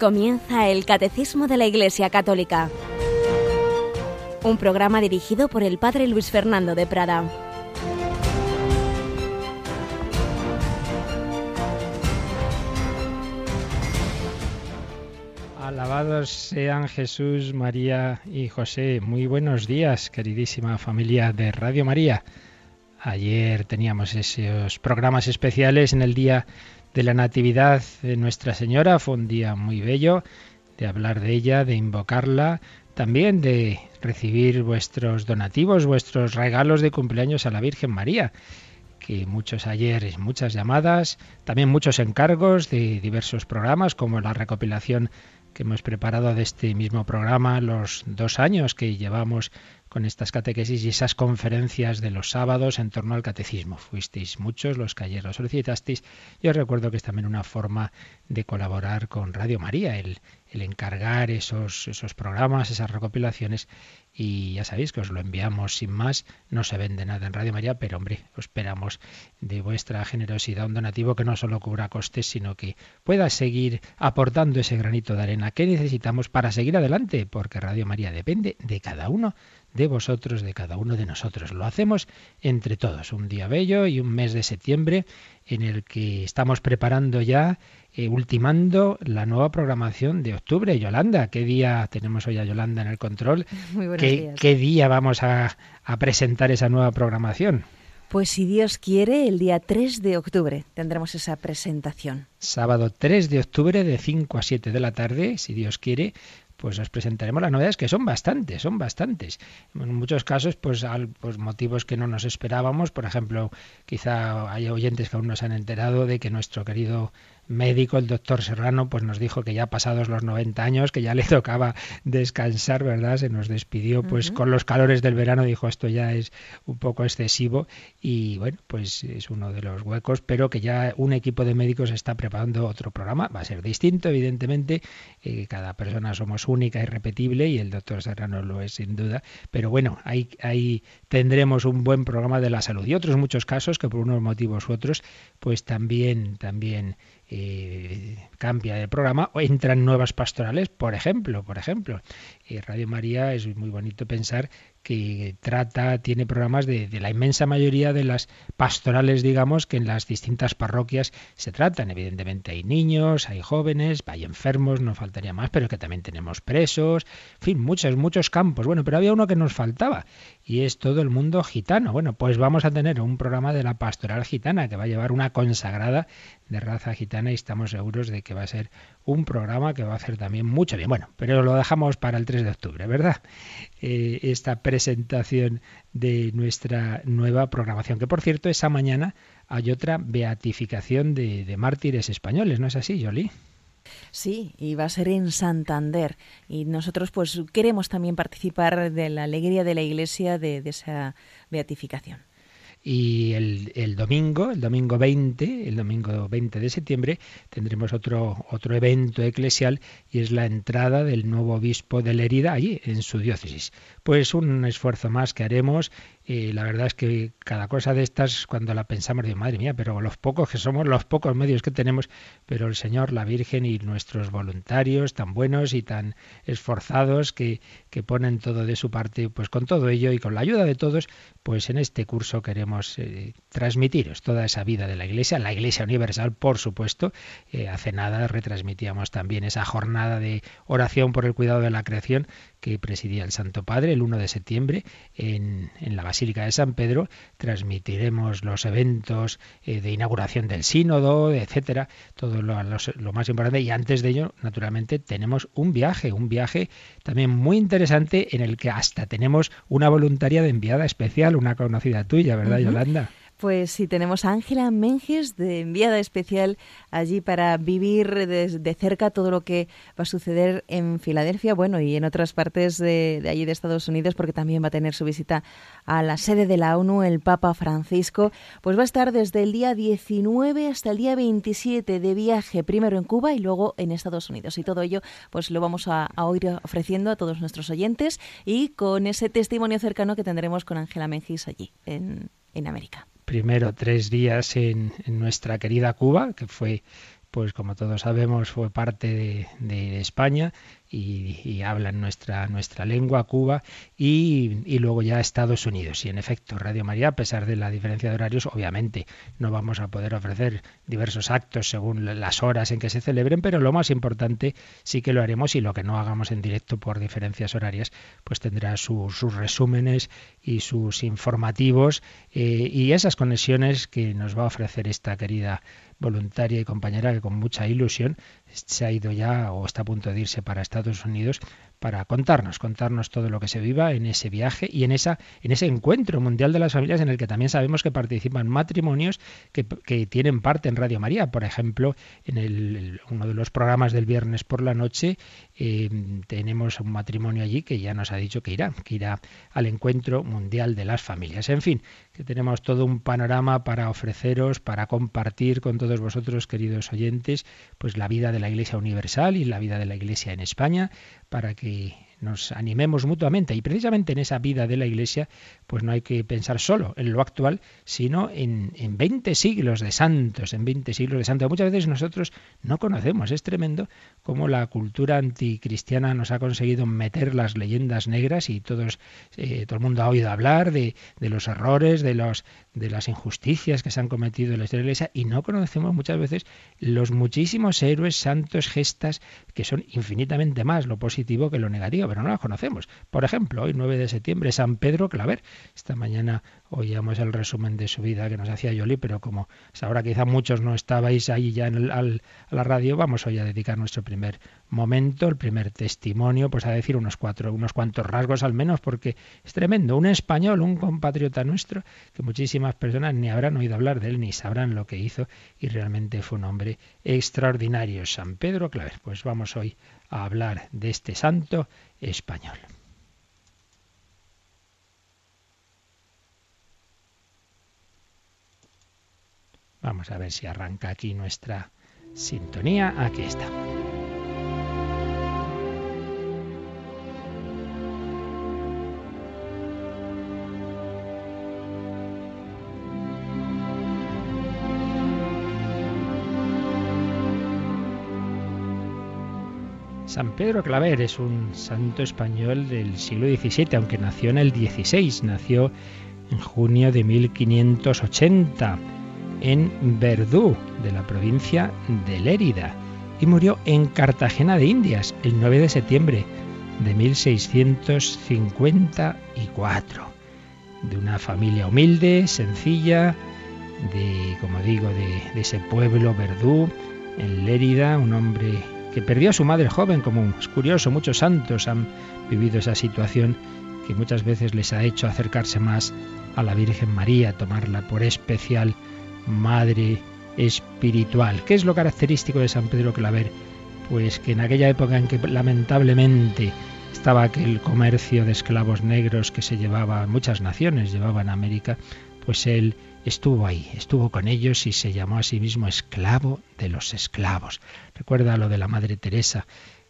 Comienza el Catecismo de la Iglesia Católica, un programa dirigido por el Padre Luis Fernando de Prada. Alabados sean Jesús, María y José. Muy buenos días, queridísima familia de Radio María. Ayer teníamos esos programas especiales en el día de la Natividad de Nuestra Señora. Fue un día muy bello de hablar de ella, de invocarla, también de recibir vuestros donativos, vuestros regalos de cumpleaños a la Virgen María que muchos ayer, muchas llamadas, también muchos encargos de diversos programas, como la recopilación que hemos preparado de este mismo programa, los dos años que llevamos con estas catequesis y esas conferencias de los sábados en torno al catecismo. Fuisteis muchos los que ayer lo solicitasteis. Y os recuerdo que es también una forma de colaborar con Radio María, el, el encargar esos, esos programas, esas recopilaciones. Y ya sabéis que os lo enviamos sin más, no se vende nada en Radio María, pero hombre, esperamos de vuestra generosidad. Un donativo que no solo cubra costes, sino que pueda seguir aportando ese granito de arena que necesitamos para seguir adelante, porque Radio María depende de cada uno de vosotros, de cada uno de nosotros. Lo hacemos entre todos, un día bello y un mes de septiembre en el que estamos preparando ya, eh, ultimando la nueva programación de octubre. Yolanda, ¿qué día tenemos hoy a Yolanda en el control? Muy buenos ¿Qué, días. ¿Qué día vamos a, a presentar esa nueva programación? Pues si Dios quiere, el día 3 de octubre tendremos esa presentación. Sábado 3 de octubre de 5 a 7 de la tarde, si Dios quiere, pues os presentaremos las novedades que son bastantes, son bastantes. En muchos casos, pues, al, pues motivos que no nos esperábamos. Por ejemplo, quizá hay oyentes que aún no se han enterado de que nuestro querido médico, el doctor Serrano, pues nos dijo que ya pasados los 90 años, que ya le tocaba descansar, ¿verdad? Se nos despidió, pues con los calores del verano dijo esto ya es un poco excesivo y bueno, pues es uno de los huecos, pero que ya un equipo de médicos está preparando otro programa, va a ser distinto, evidentemente, eh, cada persona somos única y repetible y el doctor Serrano lo es sin duda, pero bueno, ahí, ahí tendremos un buen programa de la salud. Y otros muchos casos que por unos motivos u otros, pues también, también eh, cambia el programa o entran nuevas pastorales, por ejemplo, por ejemplo. Eh, Radio María es muy bonito pensar que trata, tiene programas de, de, la inmensa mayoría de las pastorales, digamos, que en las distintas parroquias se tratan. Evidentemente hay niños, hay jóvenes, hay enfermos, no faltaría más, pero que también tenemos presos, en fin, muchos, muchos campos. Bueno, pero había uno que nos faltaba y es todo el mundo gitano. Bueno, pues vamos a tener un programa de la pastoral gitana que va a llevar una consagrada de raza gitana y estamos seguros de que va a ser un programa que va a hacer también mucho bien. Bueno, pero lo dejamos para el 3 de octubre, ¿verdad? Eh, esta presentación de nuestra nueva programación, que por cierto, esa mañana hay otra beatificación de, mártires españoles, ¿no es así, Jolie? Sí, y va a ser en Santander. Y nosotros pues queremos también participar de la alegría de la Iglesia de esa beatificación. Y el, domingo, el domingo 20, el domingo 20 de septiembre, tendremos otro, otro evento eclesial y es la entrada del nuevo obispo de Lérida allí, en su diócesis. Pues un esfuerzo más que haremos. Y la verdad es que cada cosa de estas, cuando la pensamos, digo, madre mía, pero los pocos que somos, los pocos medios que tenemos, pero el Señor, la Virgen y nuestros voluntarios tan buenos y tan esforzados que, que ponen todo de su parte, pues con todo ello y con la ayuda de todos, pues en este curso queremos eh, transmitiros toda esa vida de la Iglesia, la Iglesia Universal, por supuesto. Eh, hace nada retransmitíamos también esa jornada de oración por el cuidado de la creación que presidía el Santo Padre el 1 de septiembre en, en la Basílica de San Pedro. Transmitiremos los eventos eh, de inauguración del sínodo, etcétera, todo lo, lo, lo, más importante. Y antes de ello, naturalmente, tenemos un viaje, un viaje también muy interesante en el que hasta tenemos una voluntaria de enviada especial, una conocida tuya, ¿verdad, uh -huh. Yolanda? Pues sí, tenemos a Ángela Menges de enviada especial allí para vivir de, cerca todo lo que va a suceder en Filadelfia, bueno, y en otras partes de, de, allí de Estados Unidos, porque también va a tener su visita a la sede de la ONU, el Papa Francisco. Pues va a estar desde el día 19 hasta el día 27 de viaje, primero en Cuba y luego en Estados Unidos. Y todo ello, pues lo vamos a, a ir ofreciendo a todos nuestros oyentes y con ese testimonio cercano que tendremos con Ángela Menges allí en, en América primero tres días en, en, nuestra querida Cuba, que fue pues como todos sabemos fue parte de, España y, hablan nuestra, nuestra lengua, Cuba, y, luego ya Estados Unidos. Y en efecto, Radio María, a pesar de la diferencia de horarios, obviamente no vamos a poder ofrecer diversos actos según las horas en que se celebren, pero lo más importante sí que lo haremos y lo que no hagamos en directo por diferencias horarias, pues tendrá sus resúmenes y sus informativos eh, y esas conexiones que nos va a ofrecer esta querida voluntaria y compañera que con mucha ilusión se ha ido ya o está a punto de irse para Estados Unidos para contarnos, contarnos todo lo que se viva en ese viaje y en esa en ese encuentro mundial de las familias en el que también sabemos que participan matrimonios que, tienen parte en Radio María. Por ejemplo, en el, uno de los programas del viernes por la noche eh, tenemos un matrimonio allí que ya nos ha dicho que irá, que irá al encuentro mundial de las familias. En fin, que tenemos todo un panorama para ofreceros, para compartir con todos vosotros, queridos oyentes, pues la vida de la Iglesia Universal y la vida de la Iglesia en España, para que nos animemos mutuamente. Y precisamente en esa vida de la Iglesia, pues no hay que pensar solo en lo actual, sino en, en 20 siglos de santos, en 20 siglos de santos. Muchas veces nosotros no conocemos, es tremendo cómo la cultura anticristiana nos ha conseguido meter las leyendas negras y todos, eh, todo el mundo ha oído hablar de, de los errores, de, los, de las injusticias que se han cometido en la historia de la Iglesia y no conocemos muchas veces los muchísimos héroes, santos, gestas, que son infinitamente más lo positivo que lo negativo pero no las conocemos. Por ejemplo, hoy 9 de septiembre, San Pedro Claver. Esta mañana oíamos el resumen de su vida que nos hacía Yoli, pero como ahora quizá muchos no estabais ahí ya en a la radio, vamos hoy a dedicar nuestro primer momento, el primer testimonio, pues a decir unos cuatro, unos cuantos rasgos al menos, porque es tremendo. Un español, un compatriota nuestro, que muchísimas personas ni habrán oído hablar de él, ni sabrán lo que hizo, y realmente fue un hombre extraordinario. San Pedro Claver. Pues vamos hoy a hablar de este santo español. Vamos a ver si arranca aquí nuestra sintonía. Aquí está. San Pedro Claver es un santo español del siglo XVII, aunque nació en el XVI, nació en junio de 1580 en Verdú, de la provincia de Lérida, y murió en Cartagena de Indias el 9 de septiembre de 1654, de una familia humilde, sencilla, de, como digo, de, ese pueblo Verdú, en Lérida, un hombre que perdió a su madre joven, como es curioso, muchos santos han vivido esa situación que muchas veces les ha hecho acercarse más a la Virgen María, tomarla por especial madre espiritual. ¿Qué es lo característico de San Pedro Claver? Pues que en aquella época en que lamentablemente estaba aquel comercio de esclavos negros que se llevaba, muchas naciones llevaban a América, pues él estuvo ahí, estuvo con ellos y se llamó a sí mismo esclavo de los esclavos. Recuerda lo de la Madre Teresa,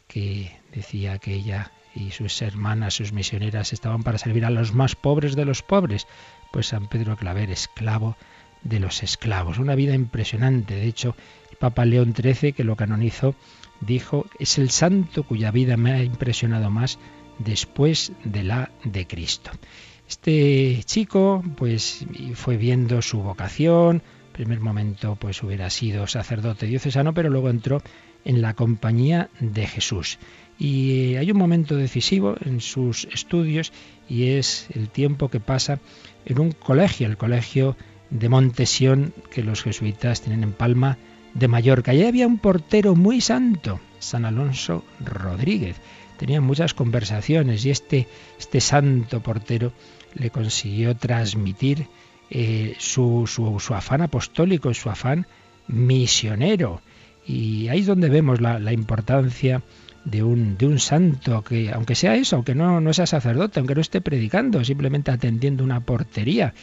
que decía que ella y sus hermanas, sus misioneras, estaban para servir a los más pobres de los pobres. Pues San Pedro Claver, esclavo de los esclavos. Una vida impresionante. De hecho, el Papa León XIII, que lo canonizó, dijo, es el santo cuya vida me ha impresionado más después de la de Cristo. Este chico pues fue viendo su vocación, primer momento pues hubiera sido sacerdote diocesano, pero luego entró en la compañía de Jesús. Y hay un momento decisivo en sus estudios y es el tiempo que pasa en un colegio, el colegio de Montesión que los jesuitas tienen en Palma de Mallorca. Allí había un portero muy santo, San Alonso Rodríguez. Tenían muchas conversaciones y este, este santo portero le consiguió transmitir eh, su, su, afán apostólico, su afán misionero. Y ahí es donde vemos la, importancia de un, de un santo, que aunque sea eso, aunque no, no sea sacerdote, aunque no esté predicando, simplemente atendiendo una portería,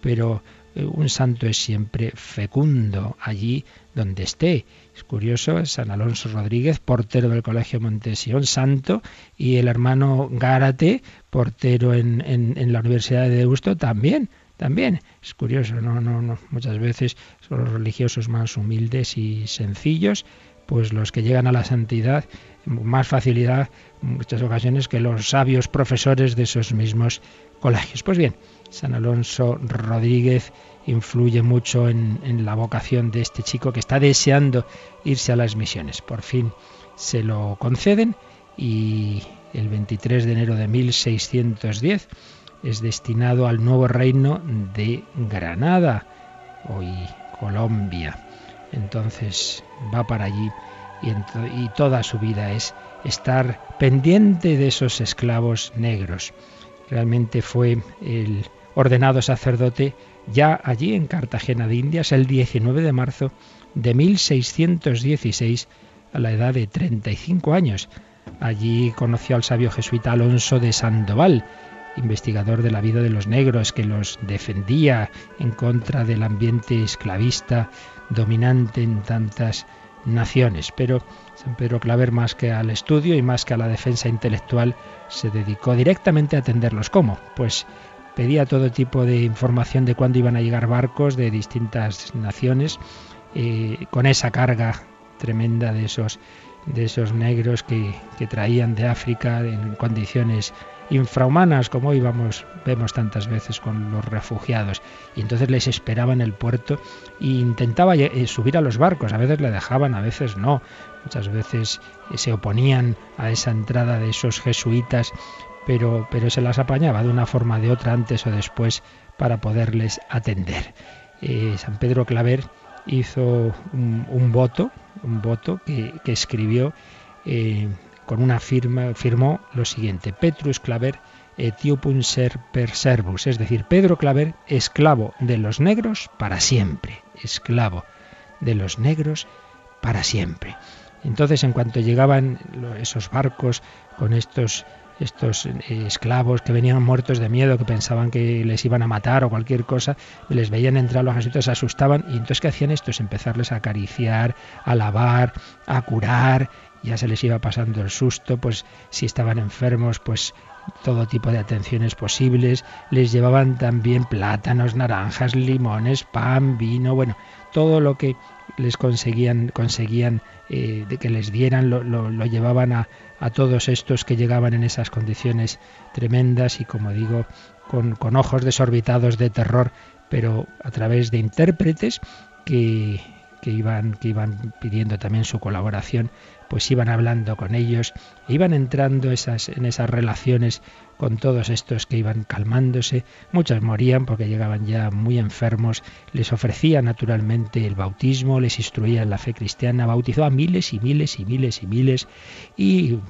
pero un santo es siempre fecundo allí donde esté. Es curioso, San Alonso Rodríguez, portero del Colegio Montesión, santo, y el hermano Gárate, portero en, en, la Universidad de Deusto, también. también es curioso, no, no, no. Muchas veces son los religiosos más humildes y sencillos, pues los que llegan a la santidad más facilidad en muchas ocasiones que los sabios profesores de esos mismos colegios. Pues bien, San Alonso Rodríguez influye mucho en, la vocación de este chico que está deseando irse a las misiones. Por fin se lo conceden y el 23 de enero de 1610 es destinado al nuevo reino de Granada, hoy Colombia. Entonces va para allí y, y, toda su vida es estar pendiente de esos esclavos negros. Realmente fue el ordenado sacerdote ya allí en Cartagena de Indias el 19 de marzo de 1616 a la edad de 35 años. Allí conoció al sabio jesuita Alonso de Sandoval, investigador de la vida de los negros, que los defendía en contra del ambiente esclavista dominante en tantas naciones. Pero San Pedro Claver, más que al estudio y más que a la defensa intelectual, se dedicó directamente a atenderlos. ¿Cómo? Pues pedía todo tipo de información de cuándo iban a llegar barcos de distintas naciones, eh, con esa carga tremenda de esos, de esos negros que, que traían de África en condiciones infrahumanas, como hoy vamos, vemos tantas veces con los refugiados. Y entonces les esperaba en el puerto e intentaba eh, subir a los barcos. A veces le dejaban, a veces no. Muchas veces eh, se oponían a esa entrada de esos jesuitas, pero, pero se las apañaba de una forma o de otra antes o después para poderles atender. Eh, San Pedro Claver hizo un, voto, un voto que, escribió con una firma, firmó lo siguiente, Petrus Claver etiopum ser per servus, es decir, Pedro Claver, esclavo de los negros para siempre, esclavo de los negros para siempre. Entonces, en cuanto llegaban esos barcos con estos estos eh, esclavos que venían muertos de miedo, que pensaban que les iban a matar o cualquier cosa, les veían entrar los jesuitas, se asustaban. Y entonces ¿qué hacían estos? Empezarles a acariciar, a lavar, a curar. Ya se les iba pasando el susto, pues si estaban enfermos, pues todo tipo de atenciones posibles, les llevaban también plátanos, naranjas, limones, pan, vino, bueno, todo lo que les conseguían, conseguían eh, que les dieran, lo, lo, llevaban a, a, todos estos que llegaban en esas condiciones tremendas y como digo, con, con ojos desorbitados de terror, pero a través de intérpretes que, que iban, que iban pidiendo también su colaboración pues iban hablando con ellos, iban entrando esas, en esas relaciones con todos estos que iban calmándose, muchos morían porque llegaban ya muy enfermos, les ofrecía naturalmente el bautismo, les instruía en la fe cristiana, bautizó a miles y miles y miles y miles y,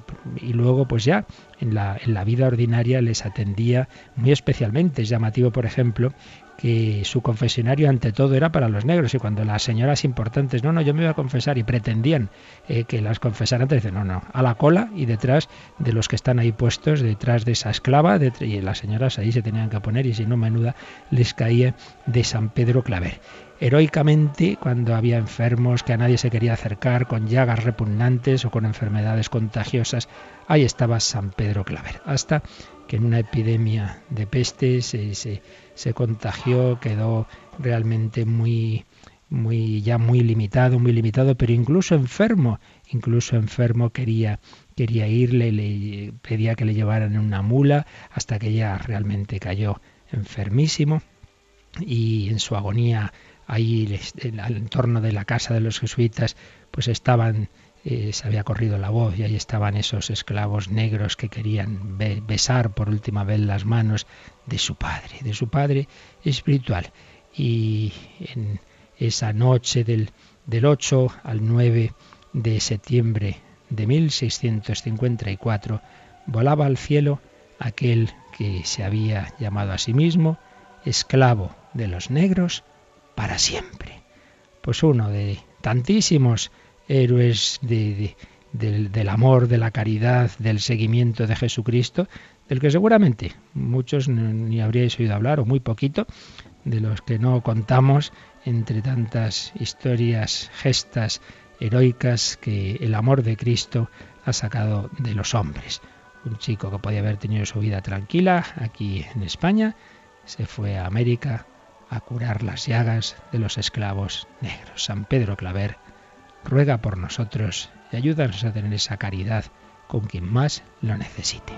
y luego pues ya en la, en la vida ordinaria les atendía muy especialmente. Es llamativo, por ejemplo, que su confesionario ante todo era para los negros y cuando las señoras importantes, no, no, yo me voy a confesar y pretendían eh, que las confesaran, dicen, no, no, a la cola y detrás de los que están ahí puestos, detrás de esa esclava, y las señoras ahí se tenían que poner y si no, menuda les caía de San Pedro Claver. Heroicamente, cuando había enfermos que a nadie se quería acercar, con llagas repugnantes o con enfermedades contagiosas, ahí estaba San Pedro Claver. Hasta que en una epidemia de peste se, se, contagió, quedó realmente muy, muy, ya muy limitado, muy limitado, pero incluso enfermo, incluso enfermo quería, quería irle, le pedía que le llevaran en una mula, hasta que ya realmente cayó enfermísimo y en su agonía ahí al entorno de la casa de los jesuitas pues estaban eh, se había corrido la voz y ahí estaban esos esclavos negros que querían besar por última vez las manos de su padre, de su padre espiritual. Y en esa noche del, del 8 al 9 de septiembre de 1654 volaba al cielo aquel que se había llamado a sí mismo esclavo de los negros para siempre. Pues uno de tantísimos héroes del, amor, de la caridad, del seguimiento de Jesucristo, del que seguramente muchos ni habríais oído hablar, o muy poquito, de los que no contamos entre tantas historias, gestas heroicas que el amor de Cristo ha sacado de los hombres. Un chico que podía haber tenido su vida tranquila aquí en España, se fue a América a curar las llagas de los esclavos negros. San Pedro Claver ruega por nosotros y ayúdanos a tener esa caridad con quien más lo necesite.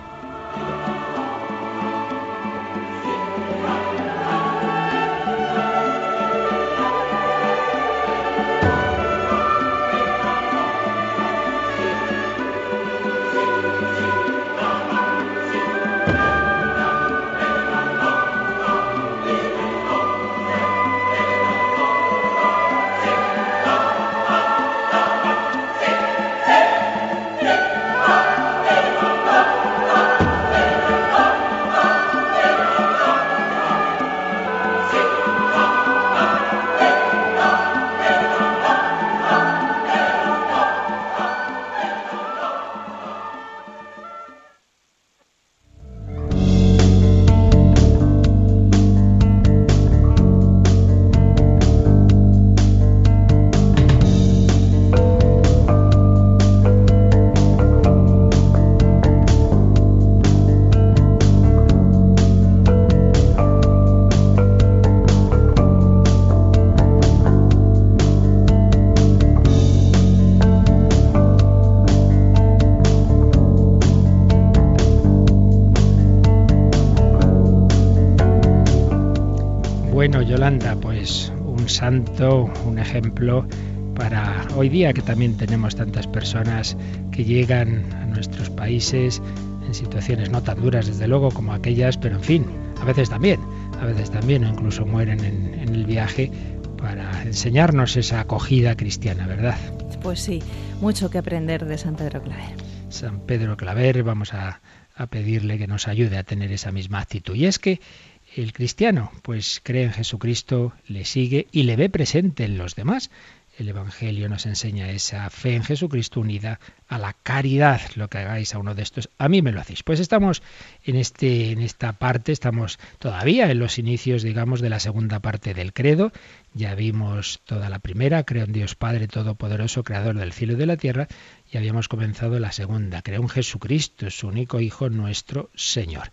Santo, un ejemplo para hoy día que también tenemos tantas personas que llegan a nuestros países en situaciones no tan duras desde luego como aquellas, pero en fin, a veces también, a veces también o incluso mueren en, el viaje para enseñarnos esa acogida cristiana, ¿verdad? Pues sí, mucho que aprender de San Pedro Claver. San Pedro Claver, vamos a, a pedirle que nos ayude a tener esa misma actitud. Y es que el cristiano pues cree en Jesucristo, le sigue y le ve presente en los demás. El Evangelio nos enseña esa fe en Jesucristo unida a la caridad. Lo que hagáis a uno de estos, a mí me lo hacéis. Pues estamos en, este, en esta parte, estamos todavía en los inicios, digamos, de la segunda parte del credo. Ya vimos toda la primera, creo en Dios Padre Todopoderoso, Creador del cielo y de la tierra, y habíamos comenzado la segunda, creo en Jesucristo, su único Hijo, nuestro Señor.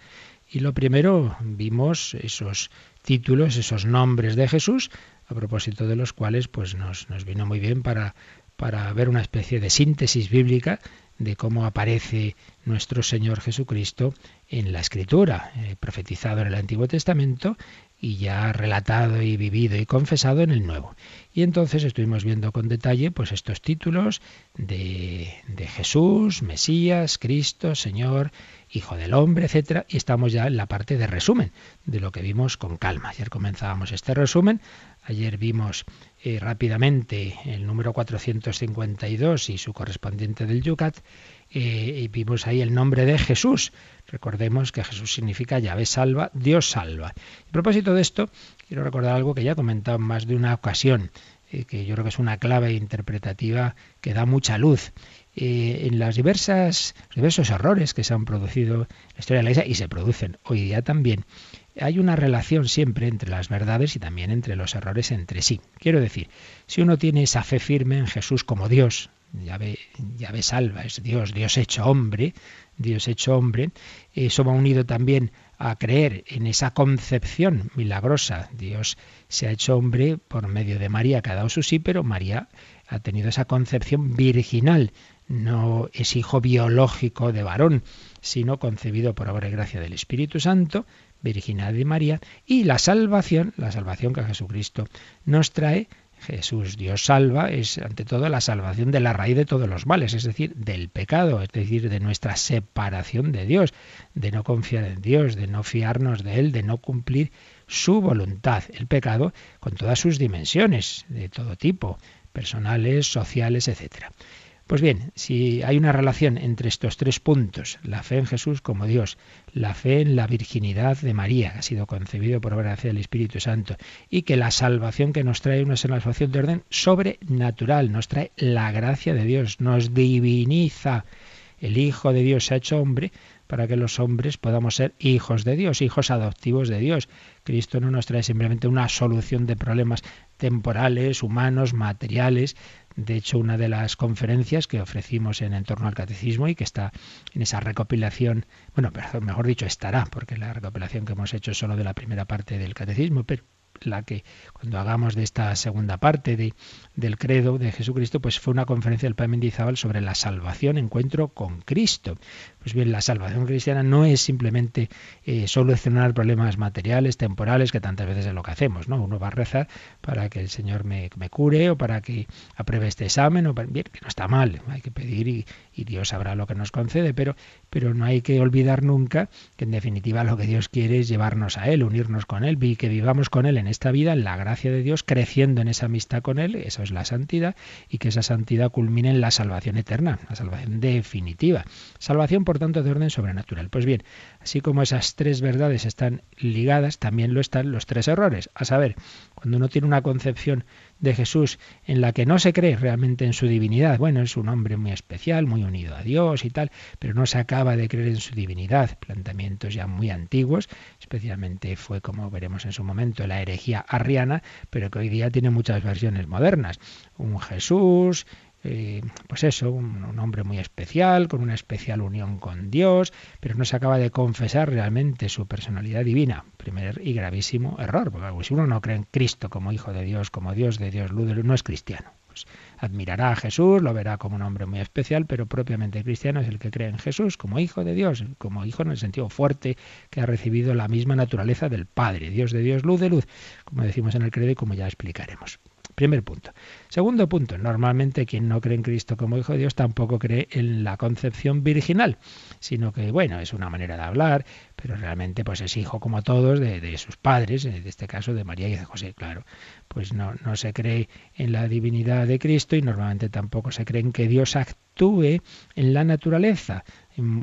Y lo primero vimos esos títulos, esos nombres de Jesús, a propósito de los cuales pues nos, vino muy bien para, para ver una especie de síntesis bíblica de cómo aparece nuestro Señor Jesucristo en la Escritura, eh, profetizado en el Antiguo Testamento y ya relatado y vivido y confesado en el Nuevo. Y entonces estuvimos viendo con detalle pues estos títulos de, de Jesús, Mesías, Cristo, Señor, Hijo del Hombre, etcétera, y estamos ya en la parte de resumen de lo que vimos con calma. Ayer comenzábamos este resumen, ayer vimos eh, rápidamente el número 452 y su correspondiente del Yucat, eh, y vimos ahí el nombre de Jesús. Recordemos que Jesús significa Yahvé salva, Dios salva. A propósito de esto, quiero recordar algo que ya he comentado en más de una ocasión, eh, que yo creo que es una clave interpretativa que da mucha luz. En las diversas diversos errores que se han producido en la historia de la Iglesia y se producen hoy día también, hay una relación siempre entre las verdades y también entre los errores entre sí. Quiero decir, si uno tiene esa fe firme en Jesús como Dios, ya ve, ya ve salva, es Dios, Dios hecho hombre, Dios hecho hombre, eso va unido también a creer en esa concepción milagrosa. Dios se ha hecho hombre por medio de María, que ha dado su sí, pero María ha tenido esa concepción virginal. No es hijo biológico de varón, sino concebido por obra y gracia del Espíritu Santo, virginal de María, y la salvación, la salvación que Jesucristo nos trae, Jesús Dios salva es ante todo la salvación de la raíz de todos los males, es decir, del pecado, es decir, de nuestra separación de Dios, de no confiar en Dios, de no fiarnos de Él, de no cumplir su voluntad. El pecado con todas sus dimensiones, de todo tipo, personales, sociales, etc. Pues bien, si hay una relación entre estos tres puntos, la fe en Jesús como Dios, la fe en la virginidad de María, que ha sido concebido por gracia del Espíritu Santo, y que la salvación que nos trae una salvación de orden sobrenatural, nos trae la gracia de Dios, nos diviniza. El Hijo de Dios se ha hecho hombre para que los hombres podamos ser hijos de Dios, hijos adoptivos de Dios. Cristo no nos trae simplemente una solución de problemas temporales, humanos, materiales, De hecho, una de las conferencias que ofrecimos en, en torno al catecismo y que está en esa recopilación, bueno, mejor dicho, estará, porque la recopilación que hemos hecho es solo de la primera parte del catecismo, pero la que cuando hagamos de esta segunda parte de, del credo de Jesucristo, pues fue una conferencia del Padre Mendizábal sobre la salvación, encuentro con Cristo. Pues bien, la salvación cristiana no es simplemente eh, solucionar problemas materiales, temporales, que tantas veces es lo que hacemos, ¿no? Uno va a rezar para que el Señor me, me cure o para que apruebe este examen, o bien, que no está mal, hay que pedir y, y Dios sabrá lo que nos concede, pero, pero no hay que olvidar nunca que en definitiva lo que Dios quiere es llevarnos a Él, unirnos con Él, y que vivamos con Él en esta vida, en la gracia de Dios, creciendo en esa amistad con Él, eso es la santidad, y que esa santidad culmine en la salvación eterna, la salvación definitiva. Salvación, por tanto, de orden sobrenatural. Pues bien, así como esas tres verdades están ligadas, también lo están los tres errores. A saber, cuando uno tiene una concepción de Jesús en la que no se cree realmente en su divinidad, bueno, es un hombre muy especial, muy unido a Dios y tal, pero no se acaba de creer en su divinidad. Planteamientos ya muy antiguos, especialmente fue, como veremos en su momento, la herejía arriana, pero que hoy día tiene muchas versiones modernas. Un Jesús eh, pues eso, un, hombre muy especial, con una especial unión con Dios, pero no se acaba de confesar realmente su personalidad divina. Primer y gravísimo error, porque si uno no cree en Cristo como Hijo de Dios, como Dios de Dios, no es cristiano. Pues admirará a Jesús, lo verá como un hombre muy especial, pero propiamente cristiano es el que cree en Jesús como Hijo de Dios, como Hijo en el sentido fuerte que ha recibido la misma naturaleza del Padre, Dios de Dios, luz de luz, como decimos en el credo y como ya explicaremos. Primer punto. Segundo punto, normalmente quien no cree en Cristo como Hijo de Dios tampoco cree en la concepción virginal, sino que, bueno, es una manera de hablar, pero realmente pues es hijo como todos de, sus padres, en este caso de María y de José, claro. Pues no, no se cree en la divinidad de Cristo y normalmente tampoco se cree en que Dios actúe en la naturaleza.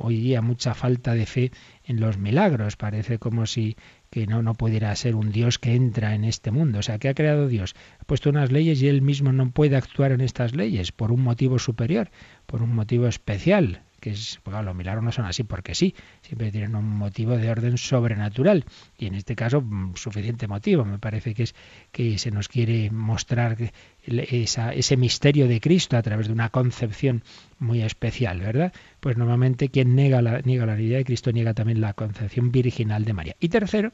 Hoy día mucha falta de fe en los milagros, parece como si que no, no pudiera ser un Dios que entra en este mundo. O sea, que ha creado Dios? Ha puesto unas leyes y él mismo no puede actuar en estas leyes por un motivo superior, por un motivo especial que es, los milagros no son así porque sí, siempre tienen un motivo de orden sobrenatural y en este caso mm, suficiente motivo. Me parece que es que se nos quiere mostrar esa, ese misterio de Cristo a través de una concepción muy especial, ¿verdad? Pues normalmente quien niega la, niega la idea de Cristo niega también la concepción virginal de María. Y tercero,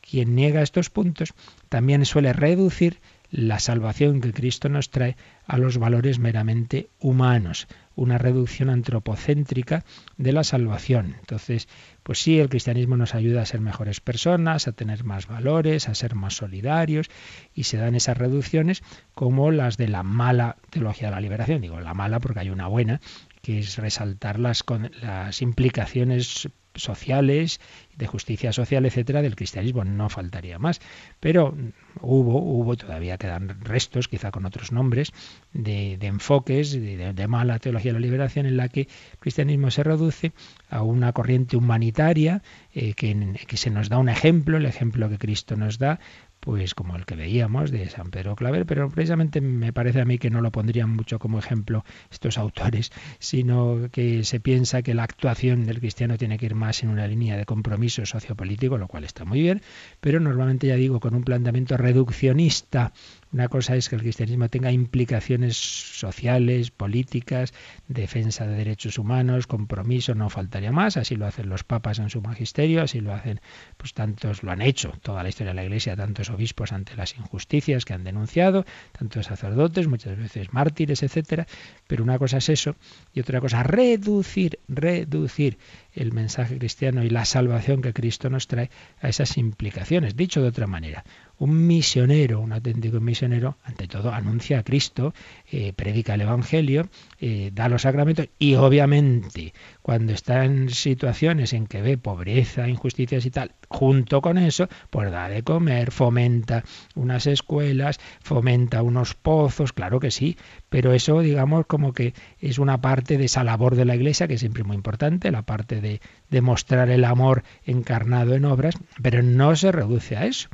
quien niega estos puntos también suele reducir la salvación que Cristo nos trae a los valores meramente humanos, una reducción antropocéntrica de la salvación. Entonces, pues sí, el cristianismo nos ayuda a ser mejores personas, a tener más valores, a ser más solidarios, y se dan esas reducciones como las de la mala teología de la liberación. Digo la mala porque hay una buena, que es resaltar las, las implicaciones sociales, de justicia social, etcétera, del cristianismo, no faltaría más. Pero hubo, hubo, todavía quedan restos, quizá con otros nombres, de, enfoques de, mala teología de la liberación, en la que el cristianismo se reduce a una corriente humanitaria eh, que, que se nos da un ejemplo, el ejemplo que Cristo nos da, pues como el que veíamos de San Pedro Claver, pero precisamente me parece a mí que no lo pondrían mucho como ejemplo estos autores, sino que se piensa que la actuación del cristiano tiene que ir más en una línea de compromiso sociopolítico, lo cual está muy bien, pero normalmente ya digo con un planteamiento reduccionista una cosa es que el cristianismo tenga implicaciones sociales, políticas, defensa de derechos humanos, compromiso, no faltaría más, así lo hacen los papas en su magisterio, así lo hacen, pues tantos lo han hecho, toda la historia de la Iglesia, tantos obispos ante las injusticias que han denunciado, tantos sacerdotes, muchas veces mártires, etcétera, pero una cosa es eso y otra cosa reducir, reducir el mensaje cristiano y la salvación que Cristo nos trae a esas implicaciones. Dicho de otra manera, un misionero, un auténtico misionero, ante todo anuncia a Cristo, eh, predica el Evangelio, eh, da los sacramentos y obviamente cuando está en situaciones en que ve pobreza, injusticias y tal, junto con eso, pues da de comer, fomenta unas escuelas, fomenta unos pozos, claro que sí, pero eso digamos como que es una parte de esa labor de la Iglesia que es siempre muy importante, la parte de demostrar el amor encarnado en obras, pero no se reduce a eso.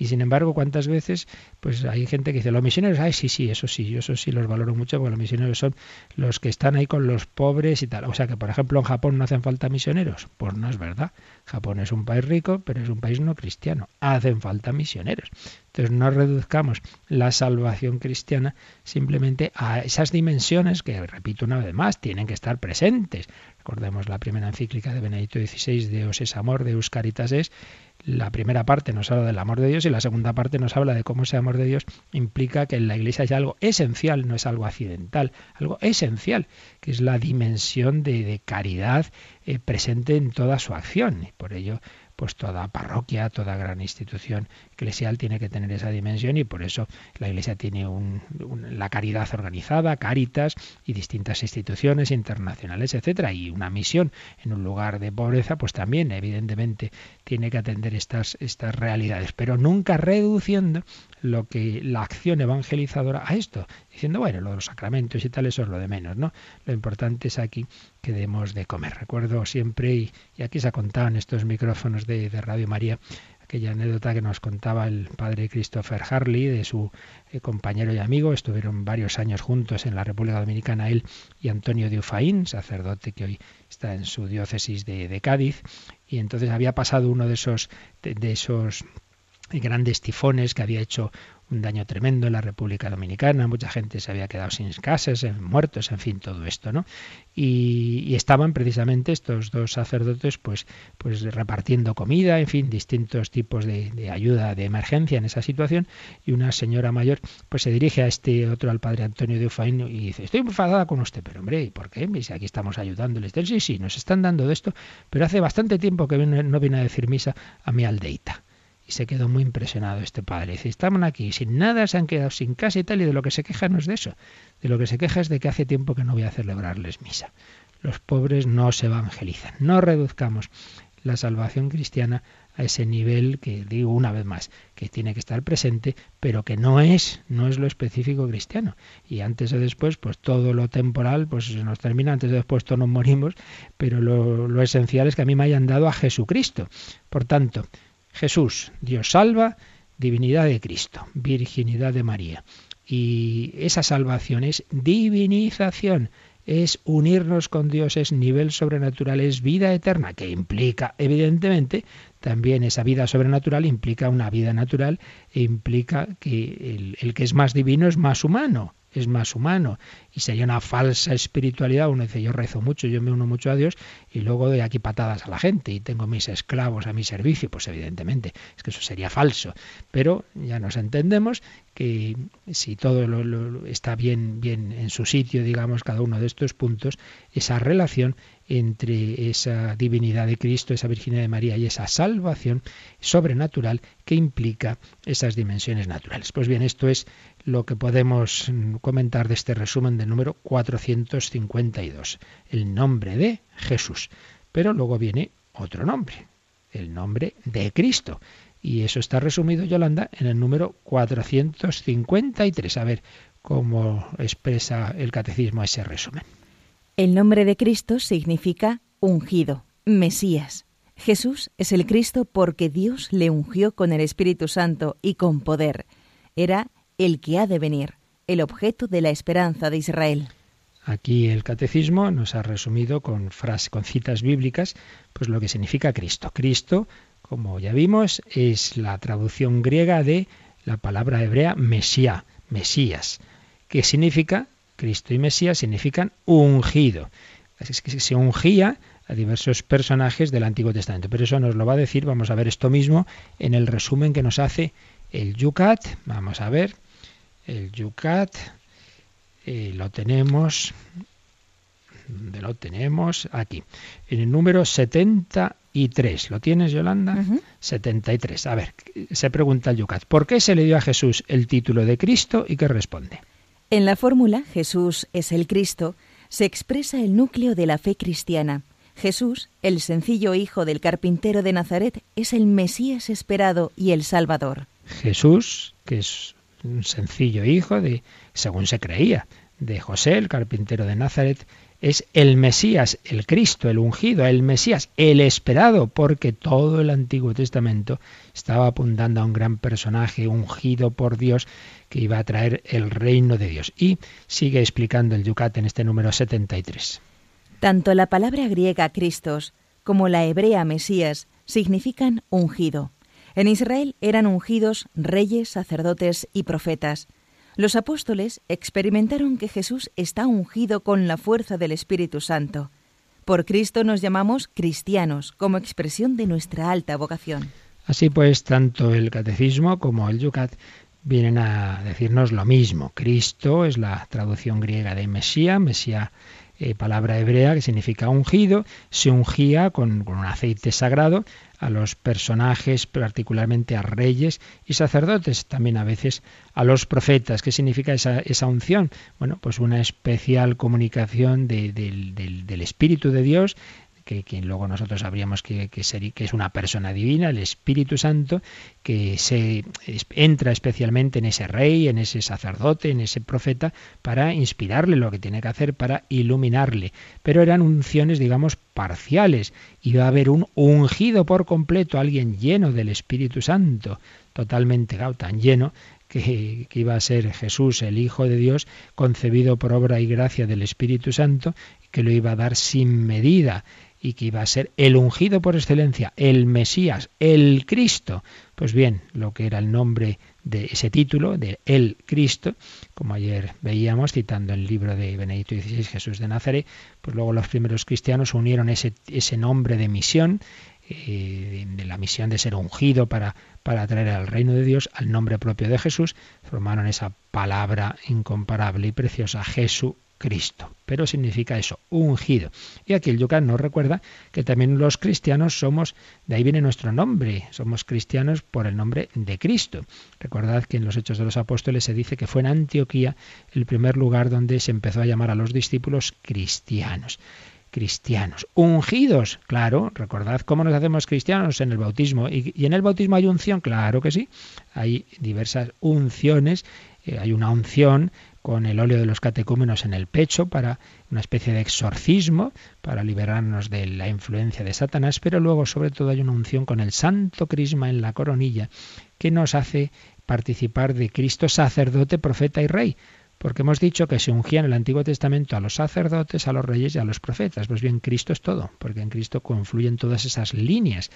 Y sin embargo, ¿cuántas veces pues hay gente que dice, los misioneros, ay, sí, sí, eso sí, yo eso sí los valoro mucho porque los misioneros son los que están ahí con los pobres y tal. O sea que, por ejemplo, en Japón no hacen falta misioneros. Pues no es verdad. Japón es un país rico, pero es un país no cristiano. Hacen falta misioneros. Entonces no reduzcamos la salvación cristiana simplemente a esas dimensiones que, repito una vez más, tienen que estar presentes. Recordemos la primera encíclica de Benedicto XVI, Deus es amor, Deus caritas es, la primera parte nos habla del amor de Dios y la segunda parte nos habla de cómo ese amor de Dios implica que en la Iglesia hay algo esencial, no es algo accidental, algo esencial, que es la dimensión de, caridad eh, presente en toda su acción. Y por ello pues toda parroquia, toda gran institución eclesial tiene que tener esa dimensión y por eso la Iglesia tiene la caridad organizada, Caritas y distintas instituciones internacionales, etcétera, y una misión en un lugar de pobreza, pues también evidentemente tiene que atender estas estas realidades, pero nunca reduciendo lo que la acción evangelizadora a esto, diciendo, bueno, los sacramentos y tal, eso es lo de menos, ¿no? Lo importante es aquí que demos de comer. Recuerdo siempre, y, aquí se ha contado en estos micrófonos de, Radio María, aquella anécdota que nos contaba el padre Christopher Harley de su eh, compañero y amigo. Estuvieron varios años juntos en la República Dominicana, él y Antonio de Ufaín, sacerdote que hoy está en su diócesis de, Cádiz. Y entonces había pasado uno de esos, de esos grandes tifones que había hecho un daño tremendo en la República Dominicana, mucha gente se había quedado sin casas, muertos, en fin, todo esto, ¿no? Y, estaban precisamente estos dos sacerdotes, pues, pues repartiendo comida, en fin, distintos tipos de, ayuda de emergencia en esa situación, y una señora mayor, pues se dirige a este otro, al padre Antonio de Ufaín, y dice, estoy enfadada con usted, pero hombre, ¿y por qué? Si aquí estamos ayudándoles. Sí, sí, nos están dando de esto, pero hace bastante tiempo que no viene a decir misa a mi aldeita. Y se quedó muy impresionado este padre. Dice, estamos aquí sin nada, se han quedado sin casa y tal, y de lo que se queja no es de eso. De lo que se queja es de que hace tiempo que no voy a celebrarles misa. Los pobres no se evangelizan. No reduzcamos la salvación cristiana a ese nivel que digo una vez más, que tiene que estar presente, pero que no es, no es lo específico cristiano. Y antes o después, pues todo lo temporal, pues se nos termina, antes o después todos nos morimos, pero lo, lo esencial es que a mí me hayan dado a Jesucristo. Por tanto, Jesús, Dios salva, divinidad de Cristo, virginidad de María. Y esa salvación es divinización, es unirnos con Dios, es nivel sobrenatural, es vida eterna, que implica, evidentemente, también esa vida sobrenatural implica una vida natural e implica que el, el que es más divino es más humano es más humano y sería una falsa espiritualidad. Uno dice, yo rezo mucho, yo me uno mucho a Dios y luego doy aquí patadas a la gente y tengo mis esclavos a mi servicio. Pues evidentemente es que eso sería falso. Pero ya nos entendemos que si todo lo, está bien, bien en su sitio, digamos, cada uno de estos puntos, esa relación entre esa divinidad de Cristo, esa Virginidad de María y esa salvación sobrenatural que implica esas dimensiones naturales. Pues bien, esto es lo que podemos comentar de este resumen del número 452, el nombre de Jesús. Pero luego viene otro nombre, el nombre de Cristo. Y eso está resumido, Yolanda, en el número 453. A ver cómo expresa el catecismo ese resumen. El nombre de Cristo significa ungido, Mesías. Jesús es el Cristo porque Dios le ungió con el Espíritu Santo y con poder. Era el que ha de venir, el objeto de la esperanza de Israel. Aquí el catecismo nos ha resumido con frases, con citas bíblicas, pues lo que significa Cristo. Cristo, como ya vimos, es la traducción griega de la palabra hebrea Mesía, Mesías, que significa Cristo y Mesías significan ungido. Es que se ungía a diversos personajes del Antiguo Testamento. Pero eso nos lo va a decir, vamos a ver esto mismo en el resumen que nos hace el Yucat. Vamos a ver el Yucat, eh, lo tenemos, ¿dónde lo tenemos? Aquí, en el número 73. ¿Lo tienes, Yolanda? 73. A ver, se pregunta el Yucat, ¿por qué se le dio a Jesús el título de Cristo y qué responde? En la fórmula Jesús es el Cristo se expresa el núcleo de la fe cristiana. Jesús, el sencillo hijo del carpintero de Nazaret, es el Mesías esperado y el Salvador. Jesús, que es un sencillo hijo de, según se creía, de José, el carpintero de Nazaret, es el Mesías, el Cristo, el ungido, el Mesías, el esperado, porque todo el Antiguo Testamento estaba apuntando a un gran personaje ungido por Dios que iba a traer el reino de Dios. Y sigue explicando el Yucat en este número 73. Tanto la palabra griega Cristos como la hebrea Mesías significan ungido. En Israel eran ungidos reyes, sacerdotes y profetas. Los apóstoles experimentaron que Jesús está ungido con la fuerza del Espíritu Santo. Por Cristo nos llamamos cristianos, como expresión de nuestra alta vocación. Así pues, tanto el catecismo como el yucat vienen a decirnos lo mismo. Cristo es la traducción griega de Mesía, Mesía eh, palabra hebrea que significa ungido, se ungía con, un aceite sagrado a los personajes, particularmente a reyes y sacerdotes, también a veces a los profetas. ¿Qué significa esa, esa unción? Bueno, pues una especial comunicación del, del Espíritu de Dios que, luego nosotros sabríamos que, que, que, es una persona divina, el Espíritu Santo, que se entra especialmente en ese rey, en ese sacerdote, en ese profeta, para inspirarle lo que tiene que hacer, para iluminarle. Pero eran unciones, digamos, parciales. Iba a haber un ungido por completo, alguien lleno del Espíritu Santo, totalmente tan lleno que, iba a ser Jesús, el Hijo de Dios, concebido por obra y gracia del Espíritu Santo, que lo iba a dar sin medida y que iba a ser el ungido por excelencia, el Mesías, el Cristo. Pues bien, lo que era el nombre de ese título, de el Cristo, como ayer veíamos citando el libro de Benedicto XVI, Jesús de Nazaret, pues luego los primeros cristianos unieron ese, ese nombre de misión, eh, de la misión de ser ungido para, para traer al reino de Dios, al nombre propio de Jesús, formaron esa palabra incomparable y preciosa, Jesús Cristo. Pero significa eso, ungido. Y aquí el Yucat nos recuerda que también los cristianos somos, de ahí viene nuestro nombre, somos cristianos por el nombre de Cristo. Recordad que en los Hechos de los Apóstoles se dice que fue en Antioquía el primer lugar donde se empezó a llamar a los discípulos cristianos cristianos. Ungidos, claro, recordad cómo nos hacemos cristianos en el bautismo. ¿Y, en el bautismo hay unción? Claro que sí. Hay diversas unciones. Eh, hay una unción con el óleo de los catecúmenos en el pecho para una especie de exorcismo, para liberarnos de la influencia de Satanás, pero luego sobre todo hay una unción con el santo crisma en la coronilla que nos hace participar de Cristo sacerdote, profeta y rey. Porque hemos dicho que se ungía en el Antiguo Testamento a los sacerdotes, a los reyes y a los profetas. Pues bien, Cristo es todo, porque en Cristo confluyen todas esas líneas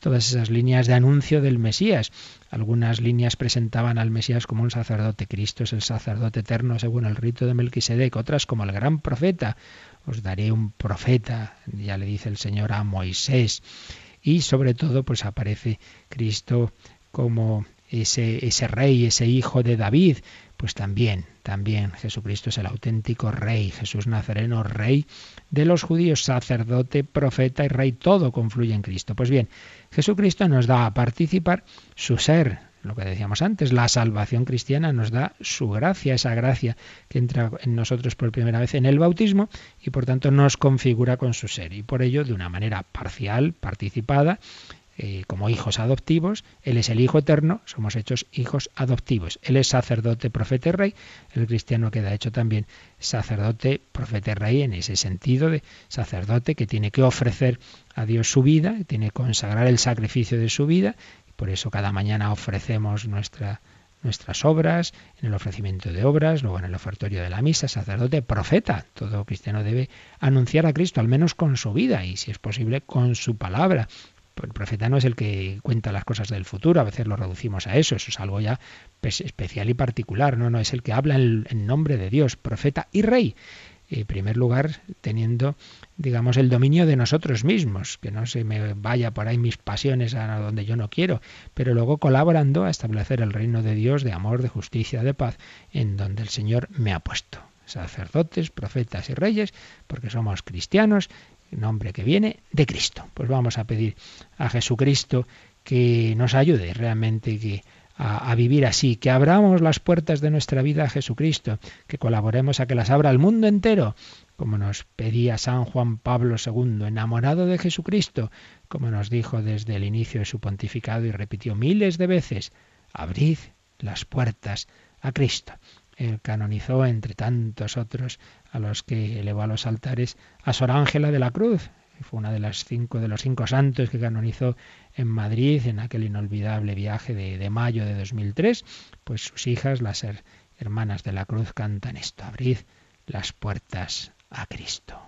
todas esas líneas de anuncio del Mesías. Algunas líneas presentaban al Mesías como un sacerdote. Cristo es el sacerdote eterno según el rito de Melquisedec. Otras como el gran profeta. Os daré un profeta, ya le dice el Señor a Moisés. Y sobre todo, pues aparece Cristo como ese, ese rey, ese hijo de David, pues también, también Jesucristo es el auténtico rey, Jesús Nazareno, rey de los judíos, sacerdote, profeta y rey, todo confluye en Cristo. Pues bien, Jesucristo nos da a participar su ser, lo que decíamos antes, la salvación cristiana nos da su gracia, esa gracia que entra en nosotros por primera vez en el bautismo y por tanto nos configura con su ser. Y por ello, de una manera parcial, participada, eh, como hijos adoptivos, Él es el Hijo eterno, somos hechos hijos adoptivos. Él es sacerdote, profeta y rey, el cristiano queda hecho también sacerdote, profeta y rey en ese sentido de sacerdote que tiene que ofrecer a Dios su vida, tiene que consagrar el sacrificio de su vida, y por eso cada mañana ofrecemos nuestra nuestras obras, en el ofrecimiento de obras, luego en el ofertorio de la misa, sacerdote, profeta. Todo cristiano debe anunciar a Cristo, al menos con su vida y, si es posible, con su palabra. El profeta no es el que cuenta las cosas del futuro, a veces lo reducimos a eso, eso es algo ya especial y particular, no, no, es el que habla en, nombre de Dios, profeta y rey. En primer lugar, teniendo, digamos, el dominio de nosotros mismos, que no se me vaya por ahí mis pasiones a donde yo no quiero, pero luego colaborando a establecer el reino de Dios de amor, de justicia, de paz, en donde el Señor me ha puesto sacerdotes, profetas y reyes, porque somos cristianos nombre que viene de Cristo. Pues vamos a pedir a Jesucristo que nos ayude realmente que a, a, vivir así, que abramos las puertas de nuestra vida a Jesucristo, que colaboremos a que las abra al mundo entero, como nos pedía San Juan Pablo II, enamorado de Jesucristo, como nos dijo desde el inicio de su pontificado y repitió miles de veces, abrid las puertas a Cristo. Eh, canonizó, entre tantos otros a los que elevó a los altares, a Sor Ángela de la Cruz. Fue una de las cinco de los cinco santos que canonizó en Madrid en aquel inolvidable viaje de, de mayo de 2003. Pues sus hijas, las hermanas de la Cruz, cantan esto: abrid las puertas a Cristo.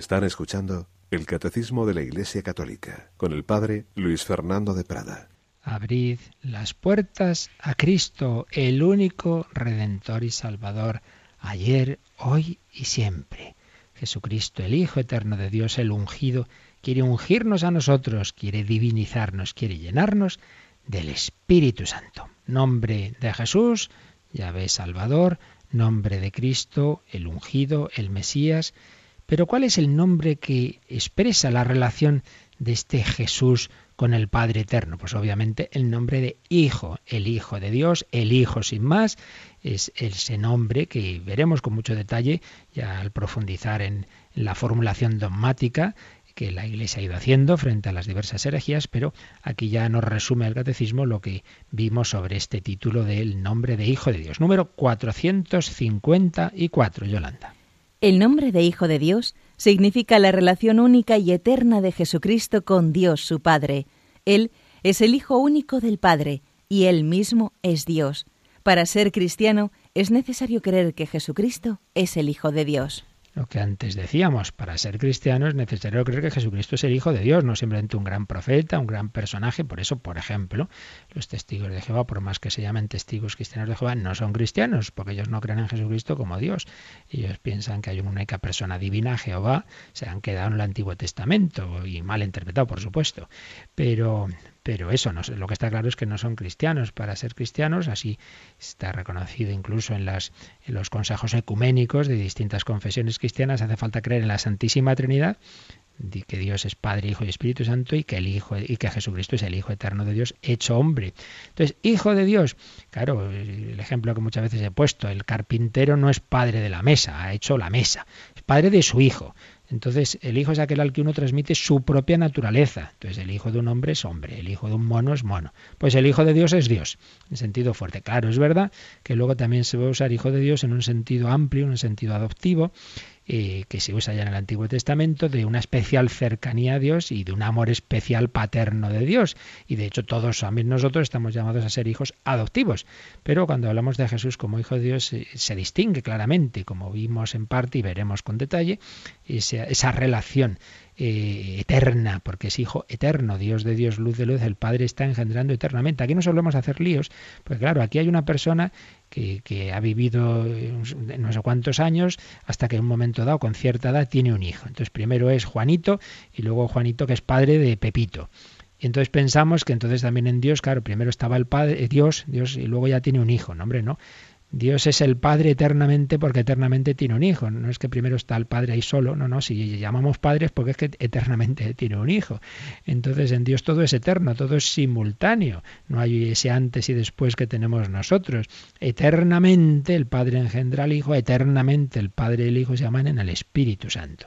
Están escuchando el Catecismo de la Iglesia Católica con el Padre Luis Fernando de Prada. Abrid las puertas a Cristo, el único Redentor y Salvador, ayer, hoy y siempre. Jesucristo, el Hijo eterno de Dios, el ungido, quiere ungirnos a nosotros, quiere divinizarnos, quiere llenarnos del Espíritu Santo. Nombre de Jesús, Yahvé Salvador, nombre de Cristo, el ungido, el Mesías, pero ¿cuál es el nombre que expresa la relación de este Jesús con el Padre Eterno? Pues obviamente el nombre de Hijo, el Hijo de Dios, el Hijo sin más, es ese nombre que veremos con mucho detalle ya al profundizar en la formulación dogmática que la Iglesia ha ido haciendo frente a las diversas herejías, pero aquí ya nos resume el catecismo lo que vimos sobre este título del nombre de Hijo de Dios. Número 454, Yolanda. El nombre de Hijo de Dios significa la relación única y eterna de Jesucristo con Dios su Padre. Él es el Hijo único del Padre y Él mismo es Dios. Para ser cristiano es necesario creer que Jesucristo es el Hijo de Dios. Lo que antes decíamos, para ser cristiano es necesario creer que Jesucristo es el Hijo de Dios, no simplemente un gran profeta, un gran personaje. Por eso, por ejemplo, los testigos de Jehová, por más que se llamen testigos cristianos de Jehová, no son cristianos, porque ellos no creen en Jesucristo como Dios. Ellos piensan que hay una única persona divina, Jehová, se han quedado en el Antiguo Testamento y mal interpretado, por supuesto. Pero, pero eso, no, lo que está claro es que no son cristianos. Para ser cristianos, así está reconocido incluso en, las, en los consejos ecuménicos de distintas confesiones cristianas, hace falta creer en la Santísima Trinidad, que Dios es Padre, Hijo y Espíritu Santo y que el Hijo y que Jesucristo es el Hijo eterno de Dios hecho hombre. Entonces, Hijo de Dios, claro, el ejemplo que muchas veces he puesto, el carpintero no es padre de la mesa, ha hecho la mesa, es padre de su hijo. Entonces, el hijo es aquel al que uno transmite su propia naturaleza. Entonces, el hijo de un hombre es hombre, el hijo de un mono es mono. Pues el hijo de Dios es Dios, en sentido fuerte. Claro, es verdad que luego también se a usar hijo de Dios en un sentido amplio, en un sentido adoptivo, eh, que se usa ya en el Antiguo Testamento, de una especial cercanía a Dios y de un amor especial paterno de Dios. Y de hecho todos, también nosotros, estamos llamados a ser hijos adoptivos. Pero cuando hablamos de Jesús como hijo de Dios, eh, se distingue claramente, como vimos en parte y veremos con detalle, esa relación eh, eterna, porque es Hijo eterno, Dios de Dios, luz de luz, el Padre está engendrando eternamente. Aquí no solemos hacer líos, pues claro, aquí hay una persona que, que, ha vivido no sé cuántos años hasta que en un momento dado, con cierta edad, tiene un hijo. Entonces primero es Juanito y luego Juanito que es padre de Pepito. Y entonces pensamos que entonces también en Dios, claro, primero estaba el Padre, Dios, Dios, y luego ya tiene un hijo. No, hombre, no. Dios es el Padre eternamente porque eternamente tiene un hijo. No es que primero está el Padre ahí solo, no, no, si llamamos padres porque es que eternamente tiene un hijo. Entonces en Dios todo es eterno, todo es simultáneo. No hay ese antes y después que tenemos nosotros. Eternamente el Padre engendra al Hijo, eternamente el Padre y el Hijo se llaman en el Espíritu Santo.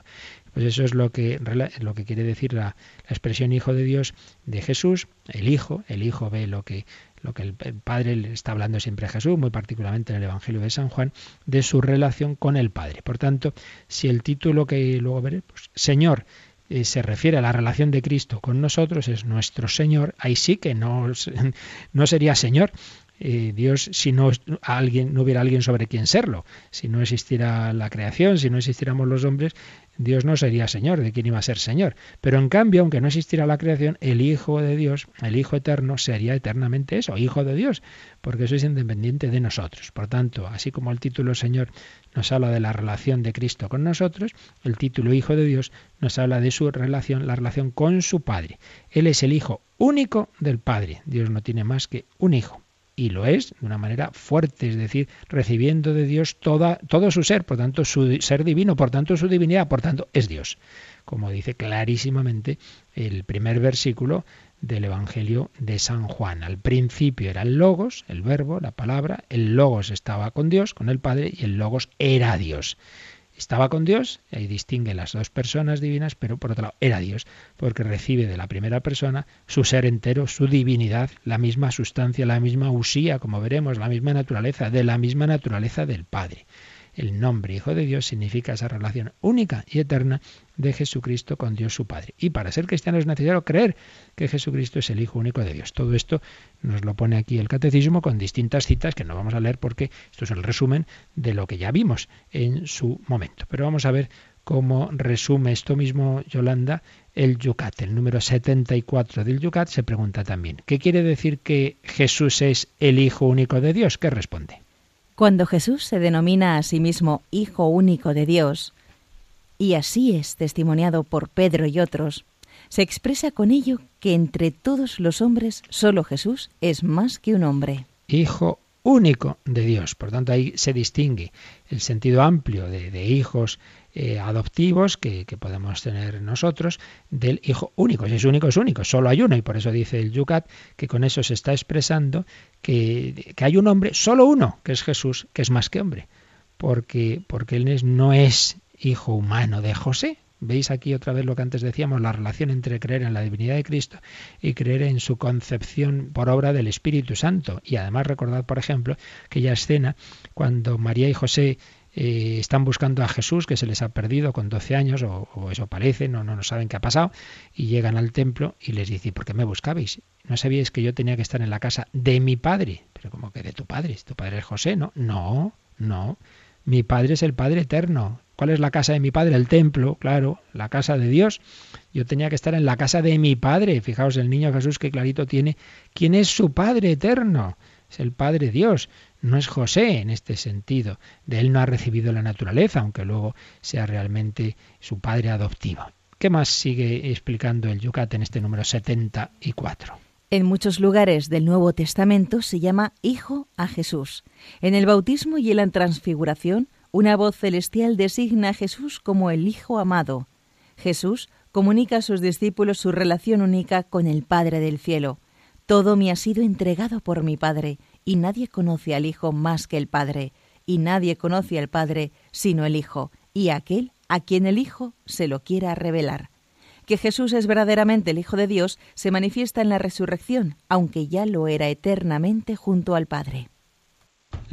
Pues eso es lo que, lo que quiere decir la, expresión Hijo de Dios de Jesús, el Hijo. El Hijo ve lo que lo que el, Padre le está hablando siempre a Jesús, muy particularmente en el Evangelio de San Juan, de su relación con el Padre. Por tanto, si el título que luego veré, pues, Señor, eh, se refiere a la relación de Cristo con nosotros, es nuestro Señor, ahí sí que no, no sería Señor, eh, Dios si no, alguien, no hubiera alguien sobre quien serlo. Si no existiera la creación, si no existiéramos los hombres, Dios no sería Señor, ¿de quién iba a ser Señor? Pero en cambio, aunque no existiera la creación, el Hijo de Dios, el Hijo eterno, sería eternamente eso, Hijo de Dios, porque eso es independiente de nosotros. Por tanto, así como el título Señor nos habla de la relación de Cristo con nosotros, el título Hijo de Dios nos habla de su relación, la relación con su Padre. Él es el Hijo único del Padre. Dios no tiene más que un Hijo y lo es de una manera fuerte, es decir, recibiendo de Dios toda, todo su ser, por tanto su ser divino, por tanto su divinidad, por tanto es Dios, como dice clarísimamente el primer versículo del Evangelio de San Juan. Al principio era el logos, el verbo, la palabra, el logos estaba con Dios, con el Padre, y el logos era Dios estaba con Dios, y ahí distingue las dos personas divinas, pero por otro lado era Dios, porque recibe de la primera persona su ser entero, su divinidad, la misma sustancia, la misma usía, como veremos, la misma naturaleza, de la misma naturaleza del Padre. El nombre Hijo de Dios significa esa relación única y eterna de Jesucristo con Dios su Padre. Y para ser cristiano es necesario creer que Jesucristo es el Hijo único de Dios. Todo esto nos lo pone aquí el Catecismo con distintas citas que no vamos a leer porque esto es el resumen de lo que ya vimos en su momento. Pero vamos a ver cómo resume esto mismo Yolanda el Yucat. El número 74 del Yucat se pregunta también, ¿qué quiere decir que Jesús es el Hijo único de Dios? ¿Qué responde? Cuando Jesús se denomina a sí mismo Hijo único de Dios, y así es testimoniado por Pedro y otros, se expresa con ello que entre todos los hombres solo Jesús es más que un hombre. Hijo único de Dios. Por tanto, ahí se distingue el sentido amplio de, hijos eh, adoptivos que, podemos tener nosotros del hijo único. Si es único, es único. Solo hay uno. Y por eso dice el Yucat que con eso se está expresando que, que hay un hombre, solo uno, que es Jesús, que es más que hombre. Porque, porque él no es hijo humano de José, Veis aquí otra vez lo que antes decíamos, la relación entre creer en la divinidad de Cristo y creer en su concepción por obra del Espíritu Santo. Y además recordad, por ejemplo, aquella escena cuando María y José eh, están buscando a Jesús, que se les ha perdido con 12 años, o, eso parece, no, no, no saben qué ha pasado, y llegan al templo y les dice, ¿por qué me buscabais? ¿No sabíais que yo tenía que estar en la casa de mi padre? Pero como que de tu padre, tu padre es José, ¿no? No, no. Mi Padre es el Padre eterno, ¿Cuál es la casa de mi padre? El templo, claro, la casa de Dios. Yo tenía que estar en la casa de mi padre. Fijaos, el niño Jesús que clarito tiene quién es su Padre eterno. Es el Padre Dios. No es José en este sentido. De él no ha recibido la naturaleza, aunque luego sea realmente su padre adoptivo. ¿Qué más sigue explicando el Yucat en este número 74? En muchos lugares del Nuevo Testamento se llama Hijo a Jesús. En el bautismo y en la transfiguración, una voz celestial designa a Jesús como el Hijo amado. Jesús comunica a sus discípulos su relación única con el Padre del cielo. Todo me ha sido entregado por mi Padre, y nadie conoce al Hijo más que el Padre, y nadie conoce al Padre sino el Hijo, y aquel a quien el Hijo se lo quiera revelar. Que Jesús es verdaderamente el Hijo de Dios se manifiesta en la resurrección, aunque ya lo era eternamente junto al Padre.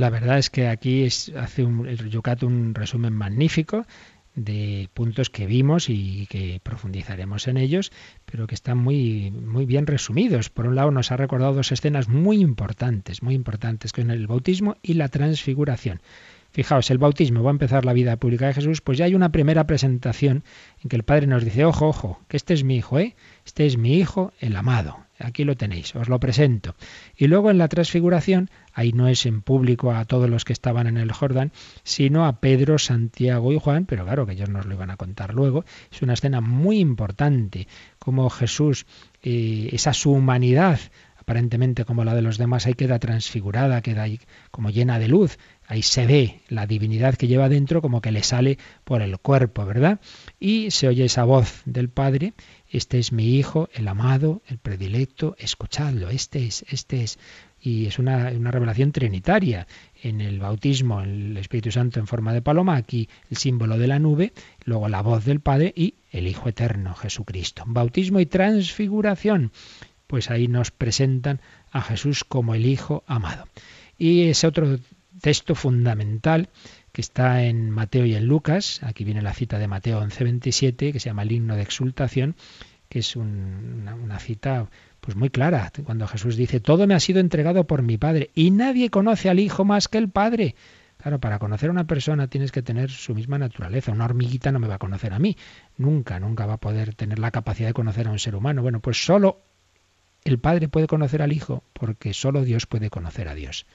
La verdad es que aquí hace un, el Yucat un resumen magnífico de puntos que vimos y que profundizaremos en ellos, pero que están muy, muy bien resumidos. Por un lado, nos ha recordado dos escenas muy importantes, muy importantes, que son el bautismo y la transfiguración. Fijaos, el bautismo va a empezar la vida pública de Jesús, pues ya hay una primera presentación en que el Padre nos dice, ojo, ojo, que este es mi hijo, ¿eh? Este es mi hijo, el amado. Aquí lo tenéis, os lo presento. Y luego en la transfiguración, ahí no es en público a todos los que estaban en el Jordán, sino a Pedro, Santiago y Juan, pero claro que ellos nos lo iban a contar luego. Es una escena muy importante, como Jesús, eh, esa su humanidad, aparentemente como la de los demás, ahí queda transfigurada, queda ahí como llena de luz. Ahí se ve la divinidad que lleva dentro como que le sale por el cuerpo, ¿verdad? Y se oye esa voz del Padre, este es mi Hijo, el amado, el predilecto, escuchadlo, este es, este es. Y es una, revelación trinitaria. En el bautismo, el Espíritu Santo en forma de paloma, aquí el símbolo de la nube, luego la voz del Padre y el Hijo eterno, Jesucristo. Bautismo y transfiguración. Pues ahí nos presentan a Jesús como el Hijo amado. Y ese otro texto fundamental que está en Mateo y en Lucas, aquí viene la cita de Mateo 11:27, que se llama el himno de exultación, que es una, una, cita pues muy clara, cuando Jesús dice, todo me ha sido entregado por mi Padre, y nadie conoce al Hijo más que el Padre. Claro, para conocer a una persona tienes que tener su misma naturaleza. Una hormiguita no me va a conocer a mí. Nunca, nunca va a poder tener la capacidad de conocer a un ser humano. Bueno, pues solo el Padre puede conocer al Hijo, porque solo Dios puede conocer a Dios.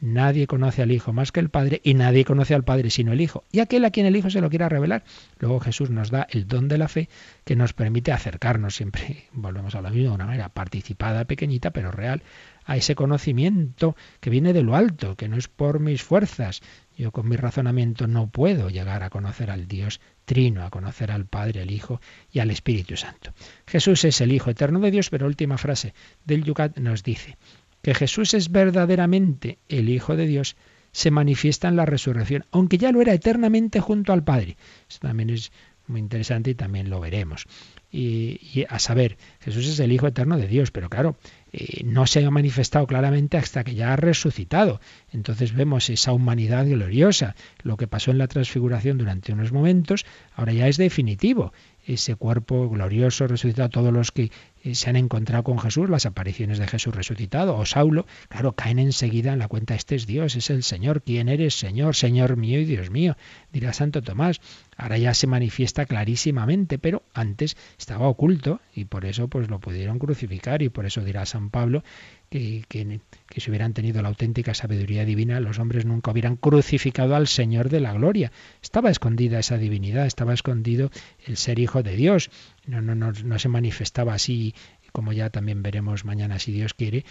Nadie conoce al Hijo más que el Padre y nadie conoce al Padre sino el Hijo. Y aquel a quien el Hijo se lo quiera revelar. Luego Jesús nos da el don de la fe que nos permite acercarnos siempre, volvemos a lo mismo, de una manera participada, pequeñita, pero real, a ese conocimiento que viene de lo alto, que no es por mis fuerzas. Yo con mi razonamiento no puedo llegar a conocer al Dios trino, a conocer al Padre, al Hijo y al Espíritu Santo. Jesús es el Hijo eterno de Dios, pero última frase del Yucat nos dice, que Jesús es verdaderamente el Hijo de Dios, se manifiesta en la resurrección, aunque ya lo era eternamente junto al Padre. Eso también es muy interesante y también lo veremos. Y, a saber, Jesús es el Hijo eterno de Dios, pero claro, eh, no se ha manifestado claramente hasta que ya ha resucitado. Entonces vemos esa humanidad gloriosa. Lo que pasó en la transfiguración durante unos momentos, ahora ya es definitivo. Ese cuerpo glorioso resucitado, todos los que eh, se han encontrado con Jesús, las apariciones de Jesús resucitado, o Saulo, claro, caen enseguida en la cuenta, este es Dios, es el Señor, ¿quién eres, Señor, Señor mío y Dios mío? Dirá Santo Tomás. Ahora ya se manifiesta clarísimamente, pero antes estaba oculto y por eso pues lo pudieron crucificar y por eso dirá San Pablo que, que, si hubieran tenido la auténtica sabiduría divina, los hombres nunca hubieran crucificado al Señor de la gloria. Estaba escondida esa divinidad, estaba escondido el ser hijo de Dios. No, no, no, no se manifestaba así como ya también veremos mañana si Dios quiere,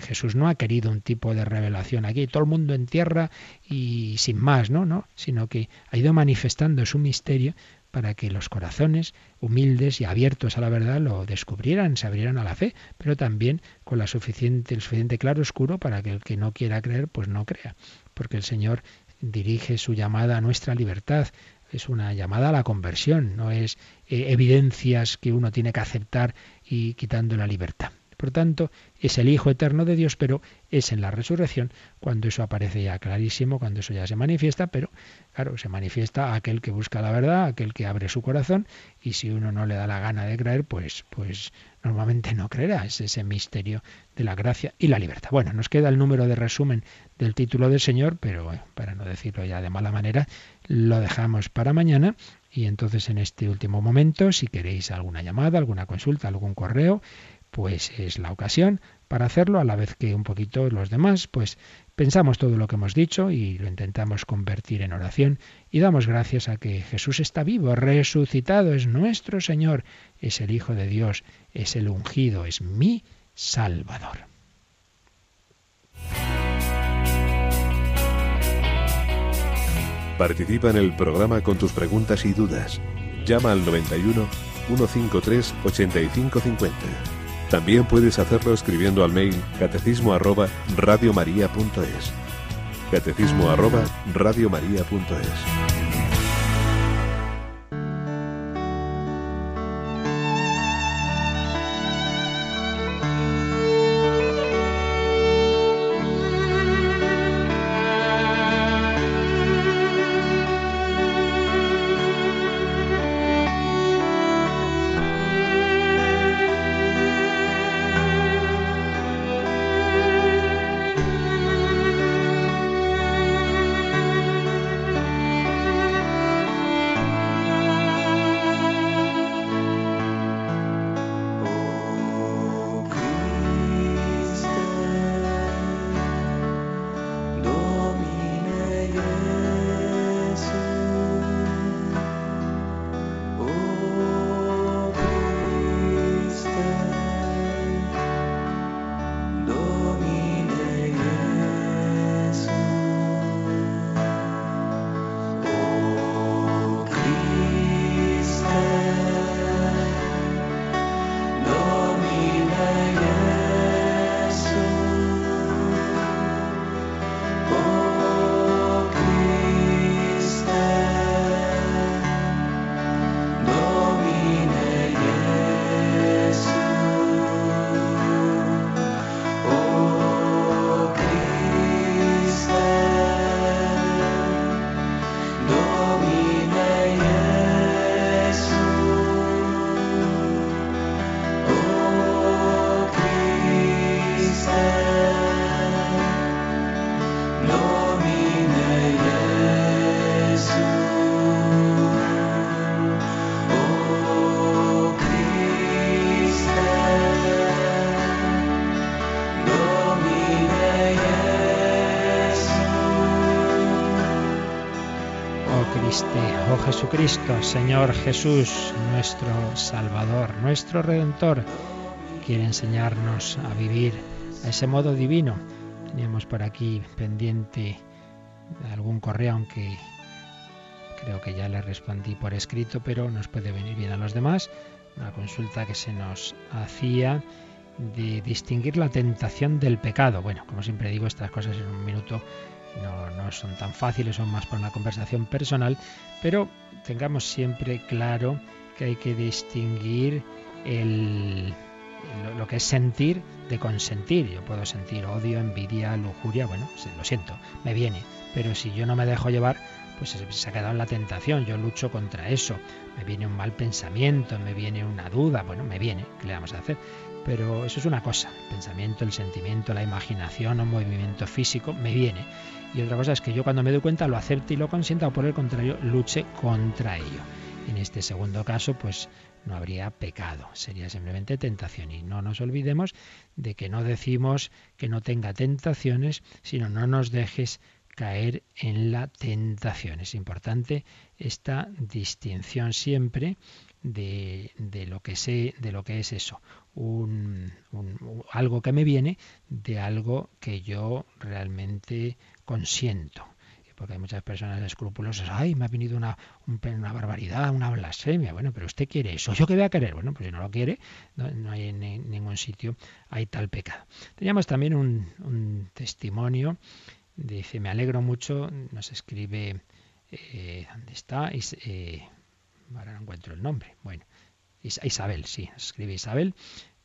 Jesús no ha querido un tipo de revelación aquí, todo el mundo en tierra y sin más, ¿no? no sino que ha ido manifestando su misterio para que los corazones humildes y abiertos a la verdad lo descubrieran, se abrieran a la fe, pero también con la suficiente, el suficiente claro oscuro para que el que no quiera creer, pues no crea, porque el Señor dirige su llamada a nuestra libertad, es una llamada a la conversión, no es eh, evidencias que uno tiene que aceptar y quitando la libertad. Por tanto, es el Hijo eterno de Dios, pero es en la resurrección cuando eso aparece ya clarísimo, cuando eso ya se manifiesta, pero claro, se manifiesta aquel que busca la verdad, aquel que abre su corazón, y si uno no le da la gana de creer, pues, pues normalmente no creerá. Es ese misterio de la gracia y la libertad. Bueno, nos queda el número de resumen del título del Señor, pero eh, para no decirlo ya de mala manera, lo dejamos para mañana. Y entonces en este último momento, si queréis alguna llamada, alguna consulta, algún correo, pues es la ocasión para hacerlo, a la vez que un poquito los demás, pues pensamos todo lo que hemos dicho y lo intentamos convertir en oración y damos gracias a que Jesús está vivo, resucitado, es nuestro Señor, es el Hijo de Dios, es el ungido, es mi Salvador. Participa en el programa con tus preguntas y dudas. Llama al 91 153 8550. También puedes hacerlo escribiendo al mail catecismo arroba radiomaria.es. Catecismo arroba radiomaria.es. Cristo, Señor Jesús, nuestro Salvador, nuestro Redentor, quiere enseñarnos a vivir a ese modo divino. Teníamos por aquí pendiente algún correo, aunque creo que ya le respondí por escrito, pero nos puede venir bien a los demás. Una consulta que se nos hacía de distinguir la tentación del pecado. Bueno, como siempre digo, estas cosas en un minuto no, no son tan fáciles, son más por una conversación personal, pero tengamos siempre claro que hay que distinguir el, lo, que es sentir de consentir. Yo puedo sentir odio, envidia, lujuria, bueno, lo siento, me viene, pero si yo no me dejo llevar, pues se ha quedado en la tentación, yo lucho contra eso, me viene un mal pensamiento, me viene una duda, bueno, me viene, ¿qué le vamos a hacer? Pero eso es una cosa, el pensamiento, el sentimiento, la imaginación o movimiento físico me viene. Y otra cosa es que yo cuando me doy cuenta lo acepte y lo consienta o por el contrario luche contra ello. En este segundo caso, pues no habría pecado, sería simplemente tentación. Y no nos olvidemos de que no decimos que no tenga tentaciones, sino no nos dejes caer en la tentación. Es importante esta distinción siempre de, de, lo que sé, de lo que es eso, un, algo que me viene de algo que yo realmente consiento. Porque hay muchas personas escrupulosas, ay, me ha venido una, una barbaridad, una blasfemia. Bueno, pero usted quiere eso, yo que voy a querer. Bueno, pues si no lo quiere, no, hay en, ningún sitio hay tal pecado. Teníamos también un, testimonio, dice, me alegro mucho, nos escribe, eh, ¿dónde está? Eh, ahora no encuentro el nombre. Bueno, Isabel, sí, escribe Isabel.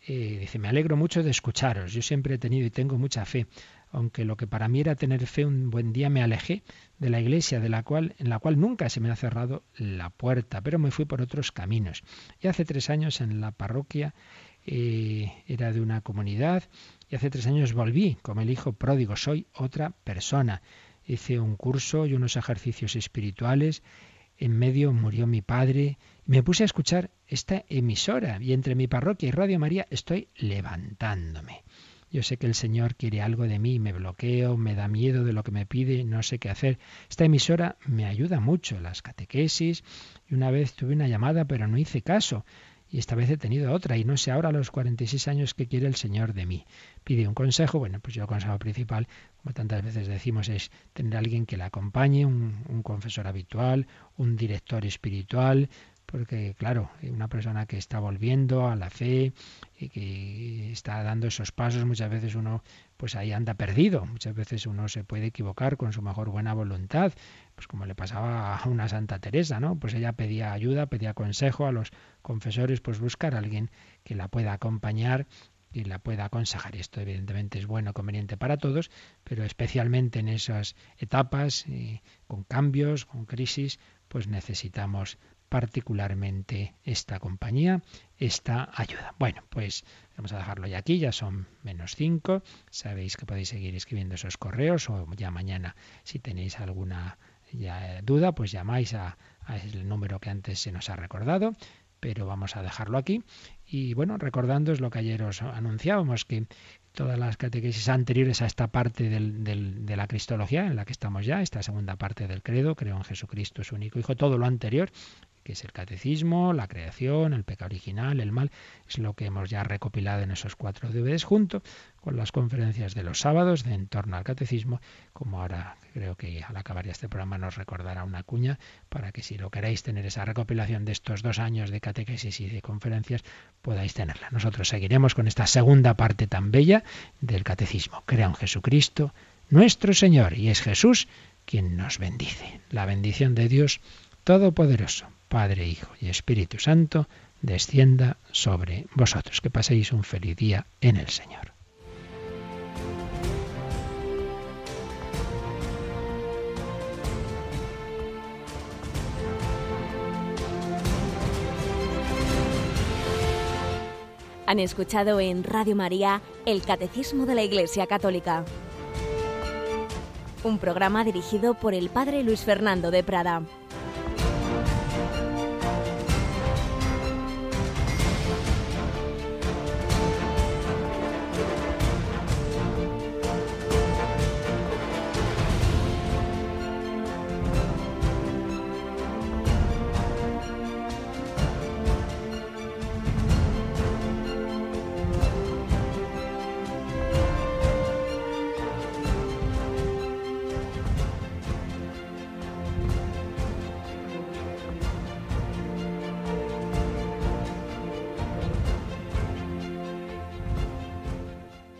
eh, dice, me alegro mucho de escucharos. Yo siempre he tenido y tengo mucha fe, aunque lo que para mí era tener fe, un buen día me alejé de la iglesia, de la cual, en la cual nunca se me ha cerrado la puerta, pero me fui por otros caminos. Y hace tres años en la parroquia eh, era de una comunidad y hace tres años volví como el hijo pródigo, soy otra persona. Hice un curso y unos ejercicios espirituales en medio murió mi padre. Me puse a escuchar esta emisora y entre mi parroquia y Radio María estoy levantándome. Yo sé que el Señor quiere algo de mí, me bloqueo, me da miedo de lo que me pide, no sé qué hacer. Esta emisora me ayuda mucho, las catequesis, y una vez tuve una llamada pero no hice caso y esta vez he tenido otra y no sé ahora a los 46 años qué quiere el Señor de mí. Pide un consejo, bueno, pues yo el consejo principal, como tantas veces decimos, es tener a alguien que la acompañe, un, un confesor habitual, un director espiritual, porque claro, una persona que está volviendo a la fe y que está dando esos pasos, muchas veces uno pues ahí anda perdido, muchas veces uno se puede equivocar con su mejor buena voluntad, pues como le pasaba a una Santa Teresa, ¿no? Pues ella pedía ayuda, pedía consejo a los confesores, pues buscar a alguien que la pueda acompañar y la pueda aconsejar. Esto evidentemente es bueno, conveniente para todos, pero especialmente en esas etapas, eh, con cambios, con crisis, pues necesitamos particularmente esta compañía, esta ayuda. Bueno, pues vamos a dejarlo ya aquí, ya son menos cinco. Sabéis que podéis seguir escribiendo esos correos o ya mañana si tenéis alguna duda, pues llamáis a, el número que antes se nos ha recordado, pero vamos a dejarlo aquí. Y bueno, recordándoos lo que ayer os anunciábamos, que todas las catequesis anteriores a esta parte de la cristología en la que estamos ya, esta segunda parte del credo, creo en Jesucristo, su único Hijo, todo lo anterior que es el catecismo, la creación, el pecado original, el mal, es lo que hemos ya recopilado en esos cuatro DVDs junto con las conferencias de los sábados de en torno al catecismo, como ahora creo que al acabar ya este programa nos recordará una cuña para que si lo queréis tener esa recopilación de estos dos años de catequesis y de conferencias, podáis tenerla. Nosotros seguiremos con esta segunda parte tan bella del catecismo. Crea en Jesucristo, nuestro Señor, y es Jesús quien nos bendice. La bendición de Dios Todopoderoso. Padre, Hijo y Espíritu Santo, descienda sobre vosotros. Que paséis un feliz día en el Señor. Han escuchado en Radio María el Catecismo de la Iglesia Católica, un programa dirigido por el Padre Luis Fernando de Prada.